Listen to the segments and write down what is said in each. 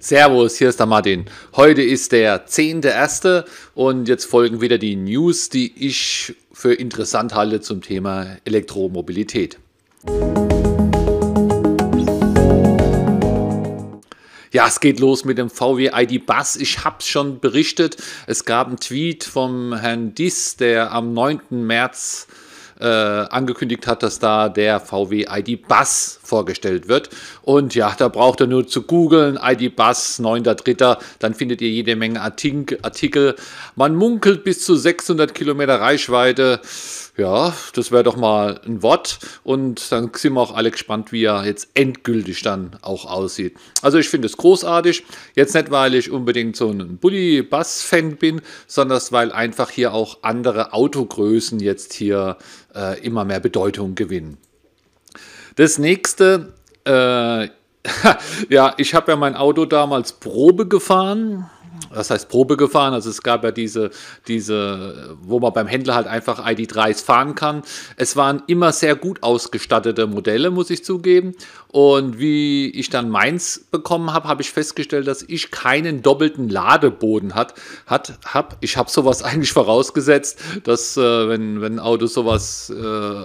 Servus, hier ist der Martin. Heute ist der 10.1. und jetzt folgen wieder die News, die ich für interessant halte zum Thema Elektromobilität. Ja, es geht los mit dem VW ID Bus. Ich habe es schon berichtet. Es gab einen Tweet vom Herrn Diss, der am 9. März äh, angekündigt hat, dass da der VW ID Bus vorgestellt wird. Und ja, da braucht ihr nur zu googeln, ID Bus 9.3., dann findet ihr jede Menge Artikel. Man munkelt bis zu 600 Kilometer Reichweite. Ja, das wäre doch mal ein Wort. Und dann sind wir auch alle gespannt, wie er jetzt endgültig dann auch aussieht. Also ich finde es großartig. Jetzt nicht, weil ich unbedingt so ein Bully-Bass-Fan bin, sondern weil einfach hier auch andere Autogrößen jetzt hier äh, immer mehr Bedeutung gewinnen. Das nächste, äh, ja, ich habe ja mein Auto damals Probe gefahren was heißt Probe gefahren. Also es gab ja diese, diese, wo man beim Händler halt einfach ID3s fahren kann. Es waren immer sehr gut ausgestattete Modelle, muss ich zugeben. Und wie ich dann meins bekommen habe, habe ich festgestellt, dass ich keinen doppelten Ladeboden hat, hat, hab. Ich habe sowas eigentlich vorausgesetzt, dass äh, wenn, wenn ein Auto sowas äh,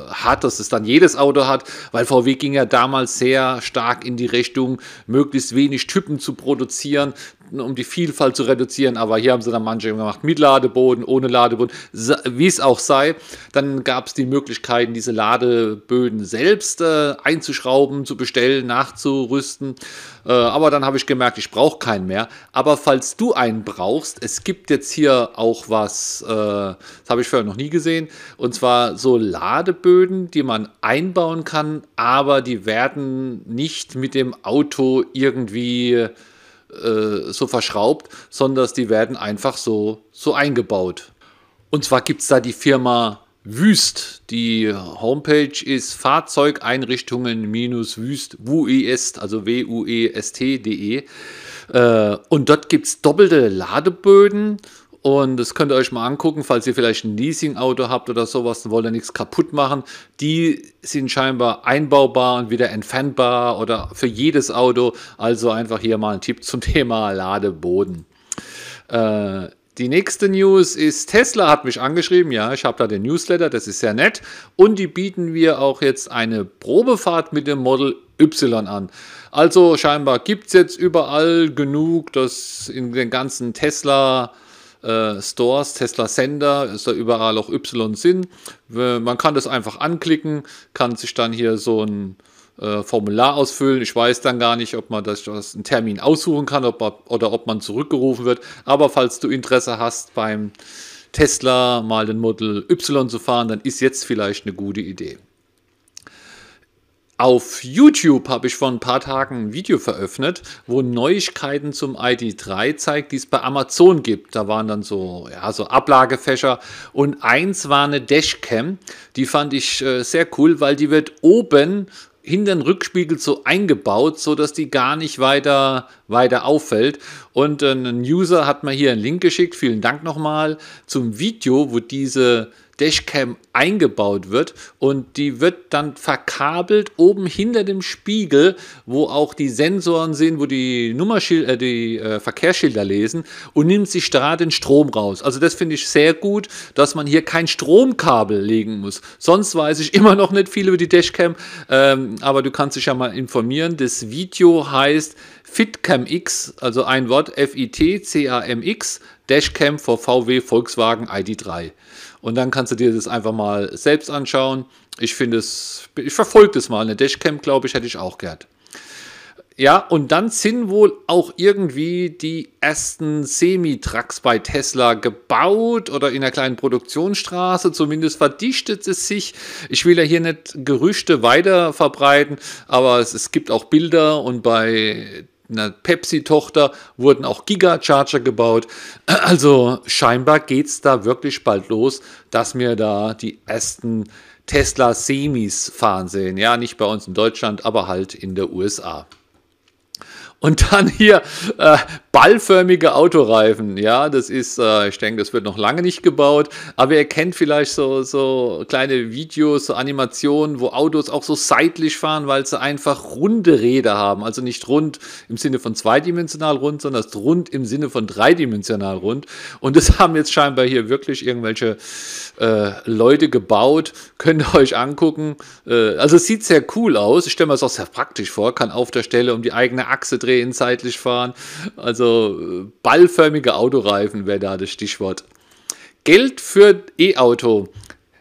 hat, dass es dann jedes Auto hat, weil VW ging ja damals sehr stark in die Richtung, möglichst wenig Typen zu produzieren, um die Vielfalt zu reduzieren. Aber hier haben sie dann manche gemacht mit Ladeboden, ohne Ladeboden, wie es auch sei. Dann gab es die Möglichkeiten, diese Ladeböden selbst äh, einzuschrauben, zu bestellen, nachzurüsten. Äh, aber dann habe ich gemerkt, ich brauche keinen mehr. Aber falls du einen brauchst, es gibt jetzt hier auch was, äh, das habe ich vorher noch nie gesehen, und zwar so Ladeböden, die man einbauen kann, aber die werden nicht mit dem Auto irgendwie äh, so verschraubt, sondern die werden einfach so, so eingebaut. Und zwar gibt es da die Firma Wüst. Die Homepage ist Fahrzeugeinrichtungen-wüst, wuest, also w-u-e-s-t.de. Äh, und dort gibt es doppelte Ladeböden und das könnt ihr euch mal angucken, falls ihr vielleicht ein Leasing-Auto habt oder sowas, und wollt ihr nichts kaputt machen. Die sind scheinbar einbaubar und wieder entfernbar oder für jedes Auto. Also einfach hier mal ein Tipp zum Thema Ladeboden. Äh, die nächste News ist, Tesla hat mich angeschrieben, ja, ich habe da den Newsletter, das ist sehr nett. Und die bieten wir auch jetzt eine Probefahrt mit dem Model Y an. Also scheinbar gibt es jetzt überall genug, dass in den ganzen Tesla äh, Stores, Tesla Sender, ist da überall auch Y sind. Man kann das einfach anklicken, kann sich dann hier so ein äh, Formular ausfüllen. Ich weiß dann gar nicht, ob man das, das einen Termin aussuchen kann ob, oder ob man zurückgerufen wird. Aber falls du Interesse hast, beim Tesla mal den Model Y zu fahren, dann ist jetzt vielleicht eine gute Idee. Auf YouTube habe ich vor ein paar Tagen ein Video veröffentlicht, wo Neuigkeiten zum ID3 zeigt, die es bei Amazon gibt. Da waren dann so, ja, so Ablagefächer und eins war eine Dashcam. Die fand ich äh, sehr cool, weil die wird oben hinter den Rückspiegel so eingebaut, so dass die gar nicht weiter, weiter auffällt. Und äh, ein User hat mir hier einen Link geschickt, vielen Dank nochmal, zum Video, wo diese Dashcam eingebaut wird und die wird dann verkabelt oben hinter dem Spiegel, wo auch die Sensoren sind, wo die Nummerschilder, äh, die äh, Verkehrsschilder lesen und nimmt sich da den Strom raus. Also das finde ich sehr gut, dass man hier kein Stromkabel legen muss. Sonst weiß ich immer noch nicht viel über die Dashcam, ähm, aber du kannst dich ja mal informieren. Das Video heißt FitCam X, also ein Wort F-I-T-C-A-M-X, Dashcam for VW Volkswagen ID3. Und dann kannst du dir das einfach mal selbst anschauen. Ich finde es, ich verfolge das mal. Eine Dashcam, glaube ich, hätte ich auch gern. Ja, und dann sind wohl auch irgendwie die ersten Semi-Trucks bei Tesla gebaut oder in einer kleinen Produktionsstraße. Zumindest verdichtet es sich. Ich will ja hier nicht Gerüchte weiter verbreiten, aber es, es gibt auch Bilder und bei einer Pepsi-Tochter wurden auch Gigacharger gebaut. Also scheinbar geht es da wirklich bald los, dass wir da die ersten Tesla Semis fahren sehen. Ja, nicht bei uns in Deutschland, aber halt in der USA. Und dann hier äh, ballförmige Autoreifen. Ja, das ist, äh, ich denke, das wird noch lange nicht gebaut, aber ihr kennt vielleicht so, so kleine Videos, so Animationen, wo Autos auch so seitlich fahren, weil sie einfach runde Räder haben. Also nicht rund im Sinne von zweidimensional rund, sondern rund im Sinne von dreidimensional rund. Und das haben jetzt scheinbar hier wirklich irgendwelche äh, Leute gebaut. Könnt ihr euch angucken. Äh, also es sieht sehr cool aus. Ich stelle mir das auch sehr praktisch vor. Kann auf der Stelle um die eigene Achse drehen, seitlich fahren. Also also ballförmige Autoreifen wäre da das Stichwort. Geld für E-Auto.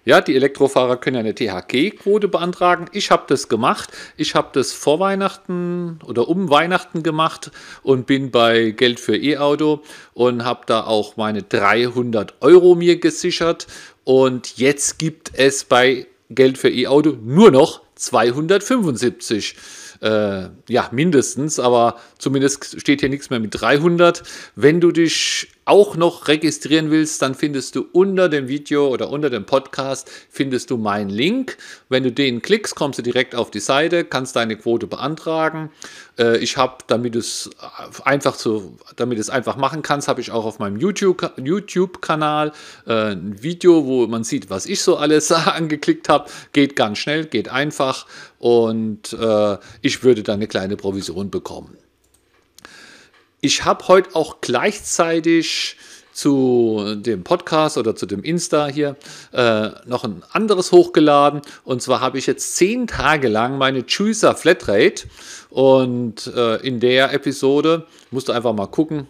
Ja, die Elektrofahrer können ja eine THG-Quote beantragen. Ich habe das gemacht. Ich habe das vor Weihnachten oder um Weihnachten gemacht und bin bei Geld für E-Auto und habe da auch meine 300 Euro mir gesichert. Und jetzt gibt es bei Geld für E-Auto nur noch 275 äh, ja, mindestens, aber zumindest steht hier nichts mehr mit 300. Wenn du dich auch noch registrieren willst, dann findest du unter dem Video oder unter dem Podcast findest du meinen Link. Wenn du den klickst, kommst du direkt auf die Seite, kannst deine Quote beantragen. Äh, ich habe, damit es einfach so, damit es einfach machen kannst, habe ich auch auf meinem YouTube-Kanal YouTube äh, ein Video, wo man sieht, was ich so alles angeklickt habe. Geht ganz schnell, geht einfach und äh, ich würde dann eine kleine Provision bekommen. Ich habe heute auch gleichzeitig zu dem Podcast oder zu dem Insta hier äh, noch ein anderes hochgeladen. Und zwar habe ich jetzt zehn Tage lang meine Juicer Flatrate. Und äh, in der Episode musst du einfach mal gucken,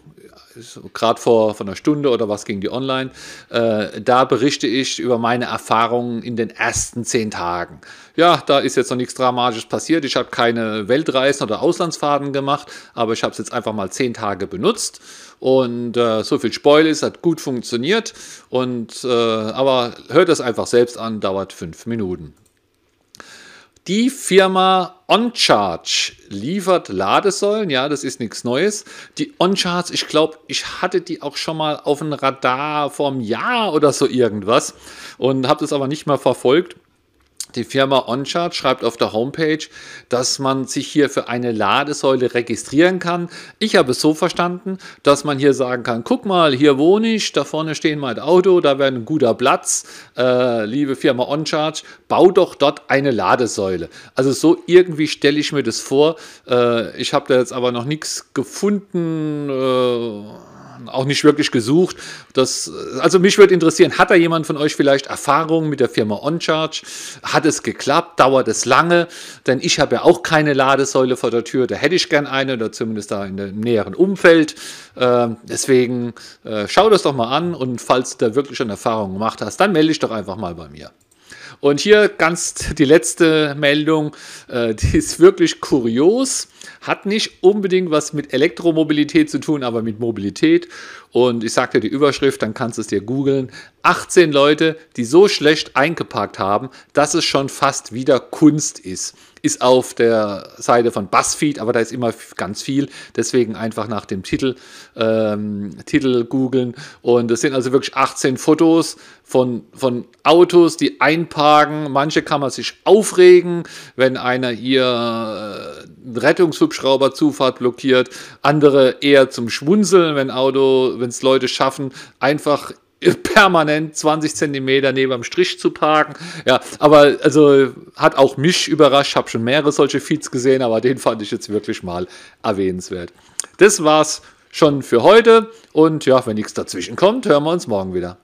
gerade vor, vor einer Stunde oder was ging die online, äh, da berichte ich über meine Erfahrungen in den ersten zehn Tagen. Ja, da ist jetzt noch nichts Dramatisches passiert. Ich habe keine Weltreisen oder Auslandsfahrten gemacht, aber ich habe es jetzt einfach mal zehn Tage benutzt und äh, so viel Spoil ist, hat gut funktioniert. Und, äh, aber hört es einfach selbst an, dauert fünf Minuten. Die Firma OnCharge liefert Ladesäulen, ja, das ist nichts Neues. Die OnCharge, ich glaube, ich hatte die auch schon mal auf dem Radar vor einem Jahr oder so irgendwas und habe das aber nicht mehr verfolgt. Die Firma OnCharge schreibt auf der Homepage, dass man sich hier für eine Ladesäule registrieren kann. Ich habe es so verstanden, dass man hier sagen kann, guck mal, hier wohne ich, da vorne steht mein Auto, da wäre ein guter Platz. Äh, liebe Firma OnCharge, bau doch dort eine Ladesäule. Also so irgendwie stelle ich mir das vor. Äh, ich habe da jetzt aber noch nichts gefunden. Äh, auch nicht wirklich gesucht. Das, also mich würde interessieren, hat da jemand von euch vielleicht Erfahrungen mit der Firma OnCharge? Hat es geklappt? Dauert es lange? Denn ich habe ja auch keine Ladesäule vor der Tür. Da hätte ich gern eine oder zumindest da in dem näheren Umfeld. Äh, deswegen äh, schau das doch mal an und falls du da wirklich schon Erfahrungen gemacht hast, dann melde dich doch einfach mal bei mir. Und hier ganz die letzte Meldung, äh, die ist wirklich kurios, hat nicht unbedingt was mit Elektromobilität zu tun, aber mit Mobilität. Und ich sagte die Überschrift, dann kannst du es dir googeln. 18 Leute, die so schlecht eingeparkt haben, dass es schon fast wieder Kunst ist ist auf der Seite von BuzzFeed, aber da ist immer ganz viel. Deswegen einfach nach dem Titel, ähm, Titel googeln. Und es sind also wirklich 18 Fotos von, von Autos, die einparken. Manche kann man sich aufregen, wenn einer hier äh, Rettungshubschrauberzufahrt blockiert. Andere eher zum Schwunzeln, wenn Auto, wenn es Leute schaffen, einfach permanent 20 Zentimeter neben dem Strich zu parken. Ja, aber also hat auch mich überrascht. Ich habe schon mehrere solche Feeds gesehen, aber den fand ich jetzt wirklich mal erwähnenswert. Das war's schon für heute und ja, wenn nichts dazwischen kommt, hören wir uns morgen wieder.